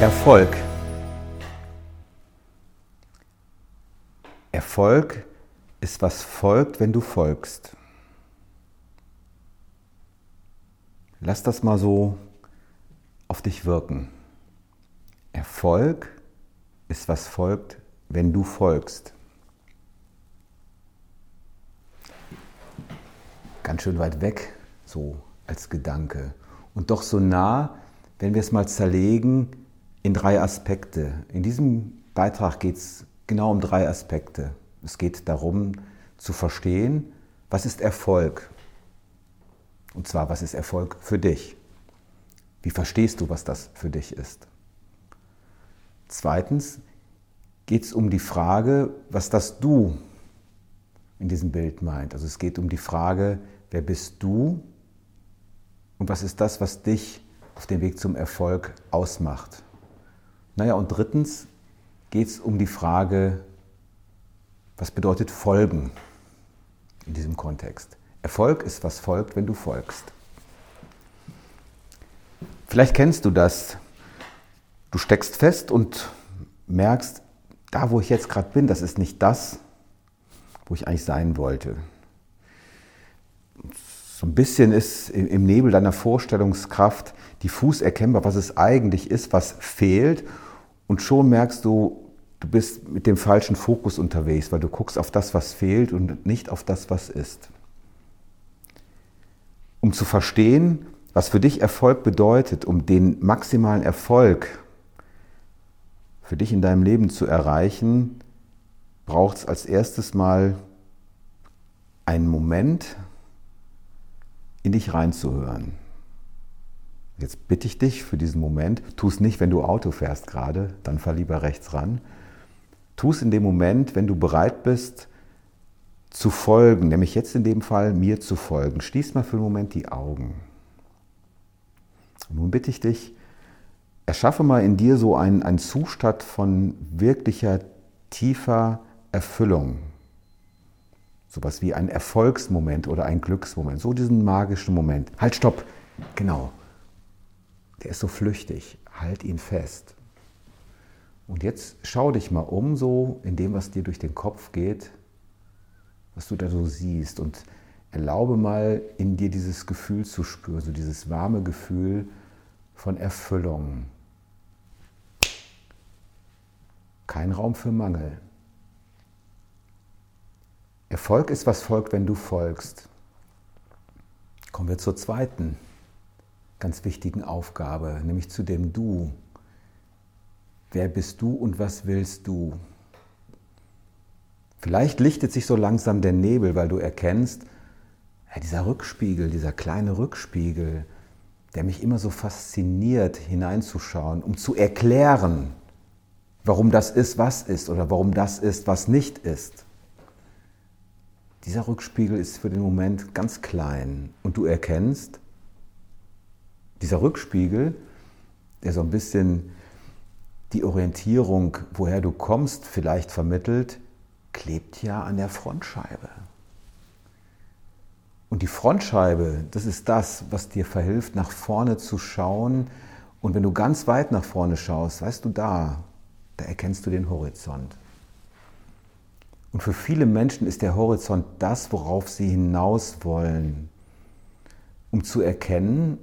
Erfolg. Erfolg ist, was folgt, wenn du folgst. Lass das mal so auf dich wirken. Erfolg ist, was folgt, wenn du folgst. Ganz schön weit weg, so als Gedanke. Und doch so nah, wenn wir es mal zerlegen in drei Aspekte. In diesem Beitrag geht es genau um drei Aspekte. Es geht darum zu verstehen, was ist Erfolg? Und zwar, was ist Erfolg für dich? Wie verstehst du, was das für dich ist? Zweitens geht es um die Frage, was das Du in diesem Bild meint. Also es geht um die Frage, wer bist du und was ist das, was dich auf dem Weg zum Erfolg ausmacht. Naja, und drittens geht es um die Frage, was bedeutet Folgen in diesem Kontext. Erfolg ist, was folgt, wenn du folgst. Vielleicht kennst du das. Du steckst fest und merkst, da wo ich jetzt gerade bin, das ist nicht das, wo ich eigentlich sein wollte. So ein bisschen ist im Nebel deiner Vorstellungskraft diffus erkennbar, was es eigentlich ist, was fehlt. Und schon merkst du, du bist mit dem falschen Fokus unterwegs, weil du guckst auf das, was fehlt und nicht auf das, was ist. Um zu verstehen, was für dich Erfolg bedeutet, um den maximalen Erfolg für dich in deinem Leben zu erreichen, braucht es als erstes mal einen Moment, in dich reinzuhören. Jetzt bitte ich dich für diesen Moment, tu es nicht, wenn du Auto fährst gerade, dann fahr lieber rechts ran. Tu es in dem Moment, wenn du bereit bist, zu folgen, nämlich jetzt in dem Fall mir zu folgen. Schließ mal für einen Moment die Augen. Und nun bitte ich dich, erschaffe mal in dir so einen, einen Zustand von wirklicher, tiefer Erfüllung. Sowas wie ein Erfolgsmoment oder ein Glücksmoment, so diesen magischen Moment. Halt, stopp, genau. Der ist so flüchtig, halt ihn fest. Und jetzt schau dich mal um, so in dem, was dir durch den Kopf geht, was du da so siehst. Und erlaube mal in dir dieses Gefühl zu spüren, so dieses warme Gefühl von Erfüllung. Kein Raum für Mangel. Erfolg ist, was folgt, wenn du folgst. Kommen wir zur zweiten ganz wichtigen Aufgabe, nämlich zu dem Du. Wer bist du und was willst du? Vielleicht lichtet sich so langsam der Nebel, weil du erkennst, ja, dieser Rückspiegel, dieser kleine Rückspiegel, der mich immer so fasziniert, hineinzuschauen, um zu erklären, warum das ist, was ist oder warum das ist, was nicht ist. Dieser Rückspiegel ist für den Moment ganz klein und du erkennst, dieser Rückspiegel, der so ein bisschen die Orientierung, woher du kommst, vielleicht vermittelt, klebt ja an der Frontscheibe. Und die Frontscheibe, das ist das, was dir verhilft, nach vorne zu schauen. Und wenn du ganz weit nach vorne schaust, weißt du da, da erkennst du den Horizont. Und für viele Menschen ist der Horizont das, worauf sie hinaus wollen, um zu erkennen,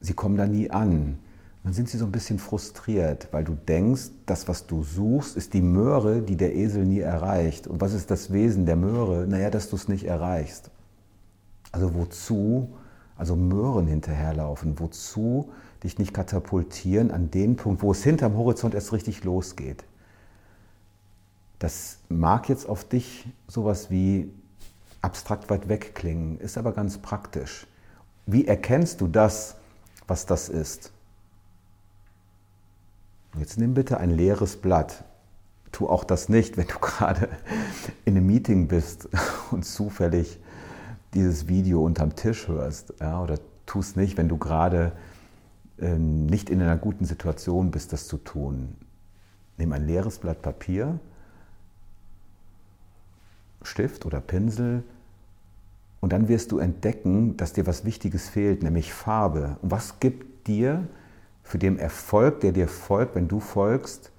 sie kommen da nie an. Dann sind sie so ein bisschen frustriert, weil du denkst, das, was du suchst, ist die Möhre, die der Esel nie erreicht. Und was ist das Wesen der Möhre? Naja, dass du es nicht erreichst. Also wozu, also Möhren hinterherlaufen, wozu dich nicht katapultieren an den Punkt, wo es hinterm Horizont erst richtig losgeht. Das mag jetzt auf dich sowas wie abstrakt weit weg klingen, ist aber ganz praktisch. Wie erkennst du das, was das ist? Jetzt nimm bitte ein leeres Blatt. Tu auch das nicht, wenn du gerade in einem Meeting bist und zufällig dieses Video unterm Tisch hörst. Ja, oder tu es nicht, wenn du gerade äh, nicht in einer guten Situation bist, das zu tun. Nimm ein leeres Blatt Papier, Stift oder Pinsel und dann wirst du entdecken, dass dir was Wichtiges fehlt, nämlich Farbe. Und was gibt dir für den Erfolg, der dir folgt, wenn du folgst,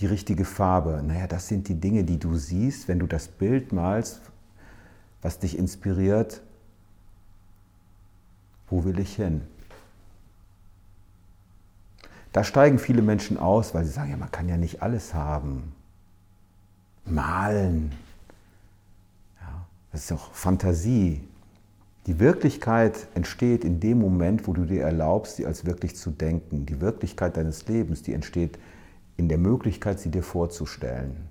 die richtige Farbe? Naja, das sind die Dinge, die du siehst, wenn du das Bild malst, was dich inspiriert. Wo will ich hin? Da steigen viele Menschen aus, weil sie sagen, ja, man kann ja nicht alles haben. Malen. Das ist doch Fantasie. Die Wirklichkeit entsteht in dem Moment, wo du dir erlaubst, sie als wirklich zu denken. Die Wirklichkeit deines Lebens, die entsteht in der Möglichkeit, sie dir vorzustellen.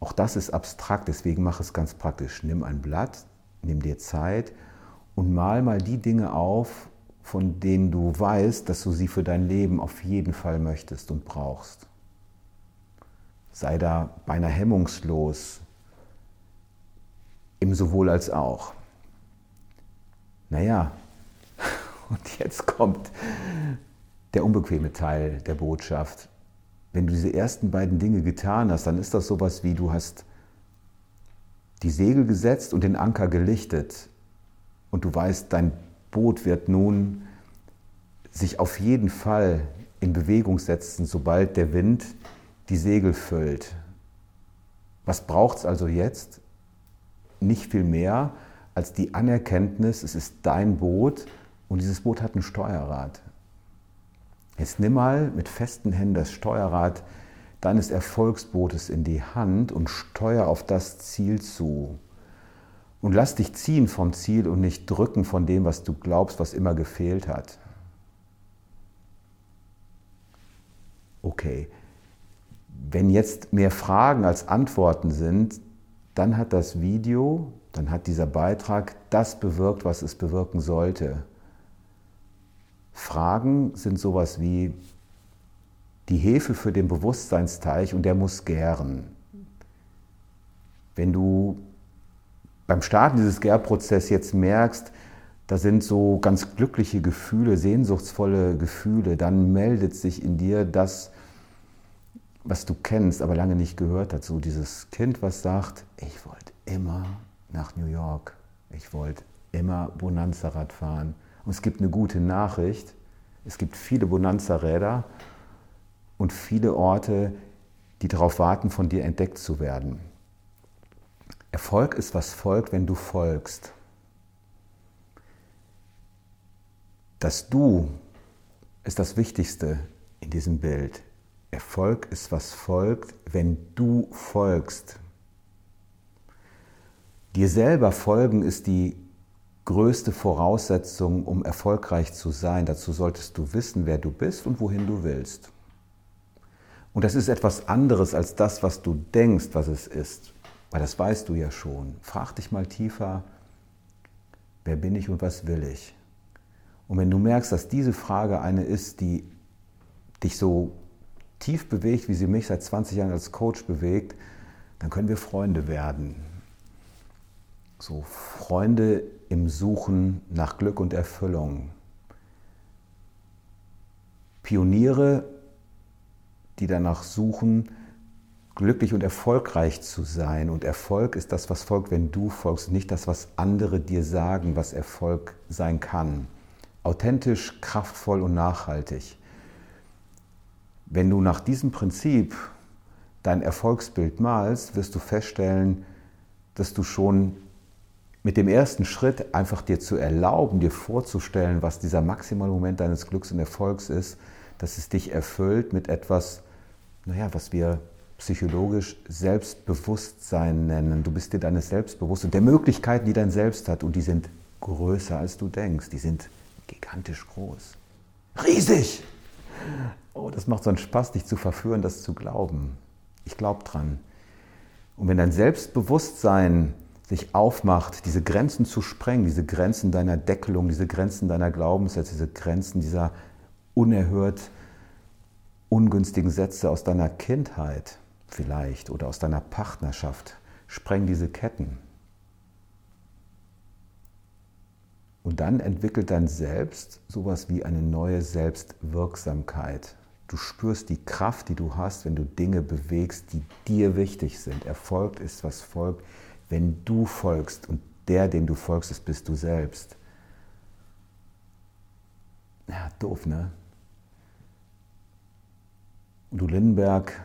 Auch das ist abstrakt, deswegen mach es ganz praktisch. Nimm ein Blatt, nimm dir Zeit und mal mal die Dinge auf, von denen du weißt, dass du sie für dein Leben auf jeden Fall möchtest und brauchst. Sei da beinahe hemmungslos, im sowohl als auch. Naja, und jetzt kommt der unbequeme Teil der Botschaft. Wenn du diese ersten beiden Dinge getan hast, dann ist das sowas wie du hast die Segel gesetzt und den Anker gelichtet und du weißt, dein Boot wird nun sich auf jeden Fall in Bewegung setzen, sobald der Wind die Segel füllt. Was braucht es also jetzt? Nicht viel mehr als die Anerkenntnis, es ist dein Boot und dieses Boot hat ein Steuerrad. Jetzt nimm mal mit festen Händen das Steuerrad deines Erfolgsbootes in die Hand und steuer auf das Ziel zu. Und lass dich ziehen vom Ziel und nicht drücken von dem, was du glaubst, was immer gefehlt hat. Okay, wenn jetzt mehr Fragen als Antworten sind, dann hat das Video, dann hat dieser Beitrag das bewirkt, was es bewirken sollte. Fragen sind sowas wie die Hefe für den Bewusstseinsteich und der muss gären. Wenn du beim Starten dieses Gärprozesses jetzt merkst, da sind so ganz glückliche Gefühle, sehnsuchtsvolle Gefühle, dann meldet sich in dir das, was du kennst, aber lange nicht gehört hast. So dieses Kind, was sagt, ich wollte immer nach New York, ich wollte immer Bonanza-Rad fahren. Und es gibt eine gute Nachricht. Es gibt viele Bonanza-Räder und viele Orte, die darauf warten, von dir entdeckt zu werden. Erfolg ist, was folgt, wenn du folgst. Das Du ist das Wichtigste in diesem Bild. Erfolg ist, was folgt, wenn du folgst. Dir selber folgen ist die größte Voraussetzung, um erfolgreich zu sein. Dazu solltest du wissen, wer du bist und wohin du willst. Und das ist etwas anderes als das, was du denkst, was es ist. Weil das weißt du ja schon. Frag dich mal tiefer, wer bin ich und was will ich? Und wenn du merkst, dass diese Frage eine ist, die dich so tief bewegt, wie sie mich seit 20 Jahren als Coach bewegt, dann können wir Freunde werden. So Freunde im Suchen nach Glück und Erfüllung. Pioniere, die danach suchen, glücklich und erfolgreich zu sein. Und Erfolg ist das, was folgt, wenn du folgst, nicht das, was andere dir sagen, was Erfolg sein kann. Authentisch, kraftvoll und nachhaltig. Wenn du nach diesem Prinzip dein Erfolgsbild malst, wirst du feststellen, dass du schon mit dem ersten Schritt einfach dir zu erlauben, dir vorzustellen, was dieser maximale Moment deines Glücks und Erfolgs ist, dass es dich erfüllt mit etwas, naja, was wir psychologisch Selbstbewusstsein nennen. Du bist dir deines Selbstbewusst und der Möglichkeiten, die dein Selbst hat, und die sind größer als du denkst. Die sind gigantisch groß. Riesig! Oh, das macht so einen Spaß, dich zu verführen, das zu glauben. Ich glaube dran. Und wenn dein Selbstbewusstsein sich aufmacht, diese Grenzen zu sprengen, diese Grenzen deiner Deckelung, diese Grenzen deiner Glaubenssätze, diese Grenzen dieser unerhört ungünstigen Sätze aus deiner Kindheit vielleicht oder aus deiner Partnerschaft, spreng diese Ketten. Und dann entwickelt dein Selbst sowas wie eine neue Selbstwirksamkeit. Du spürst die Kraft, die du hast, wenn du Dinge bewegst, die dir wichtig sind. Erfolg ist, was folgt wenn du folgst und der, dem du folgst, ist, bist du selbst. Ja, doof, ne? Udo Lindenberg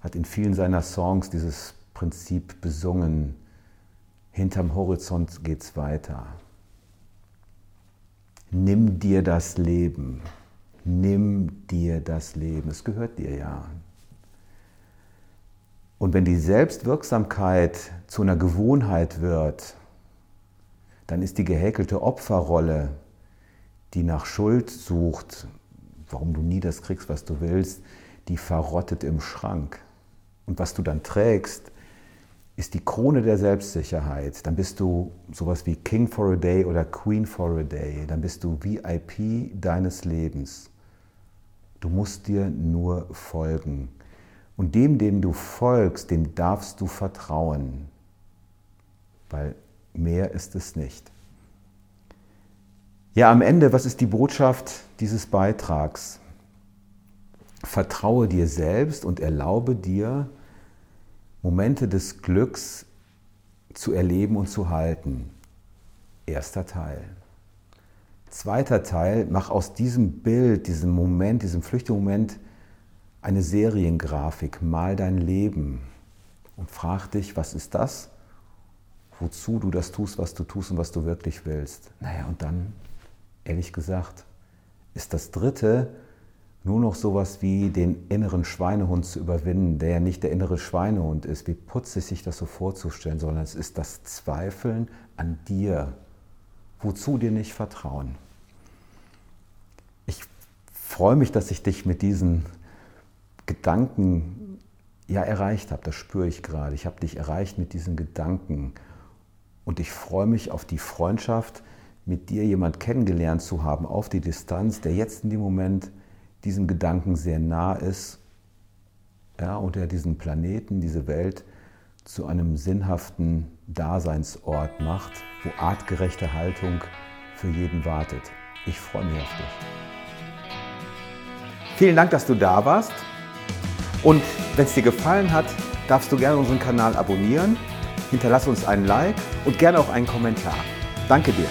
hat in vielen seiner Songs dieses Prinzip besungen. Hinterm Horizont geht's weiter. Nimm dir das Leben. Nimm dir das Leben. Es gehört dir ja. Und wenn die Selbstwirksamkeit zu einer Gewohnheit wird, dann ist die gehäkelte Opferrolle, die nach Schuld sucht, warum du nie das kriegst, was du willst, die verrottet im Schrank. Und was du dann trägst, ist die Krone der Selbstsicherheit. Dann bist du sowas wie King for a Day oder Queen for a Day. Dann bist du VIP deines Lebens. Du musst dir nur folgen. Und dem, dem du folgst, dem darfst du vertrauen, weil mehr ist es nicht. Ja, am Ende, was ist die Botschaft dieses Beitrags? Vertraue dir selbst und erlaube dir, Momente des Glücks zu erleben und zu halten. Erster Teil. Zweiter Teil, mach aus diesem Bild, diesem Moment, diesem Flüchtemoment eine Seriengrafik, mal dein Leben und frag dich, was ist das? Wozu du das tust, was du tust und was du wirklich willst. Naja, und dann, ehrlich gesagt, ist das Dritte nur noch sowas wie den inneren Schweinehund zu überwinden, der ja nicht der innere Schweinehund ist, wie putzig sich das so vorzustellen, sondern es ist das Zweifeln an dir. Wozu dir nicht vertrauen? Ich freue mich, dass ich dich mit diesen Gedanken ja erreicht habe. Das spüre ich gerade. Ich habe dich erreicht mit diesen Gedanken. Und ich freue mich auf die Freundschaft, mit dir jemand kennengelernt zu haben, auf die Distanz, der jetzt in dem Moment diesem Gedanken sehr nah ist ja, und der diesen Planeten, diese Welt zu einem sinnhaften Daseinsort macht, wo artgerechte Haltung für jeden wartet. Ich freue mich auf dich. Vielen Dank, dass du da warst. Und wenn es dir gefallen hat, darfst du gerne unseren Kanal abonnieren, hinterlass uns einen Like und gerne auch einen Kommentar. Danke dir.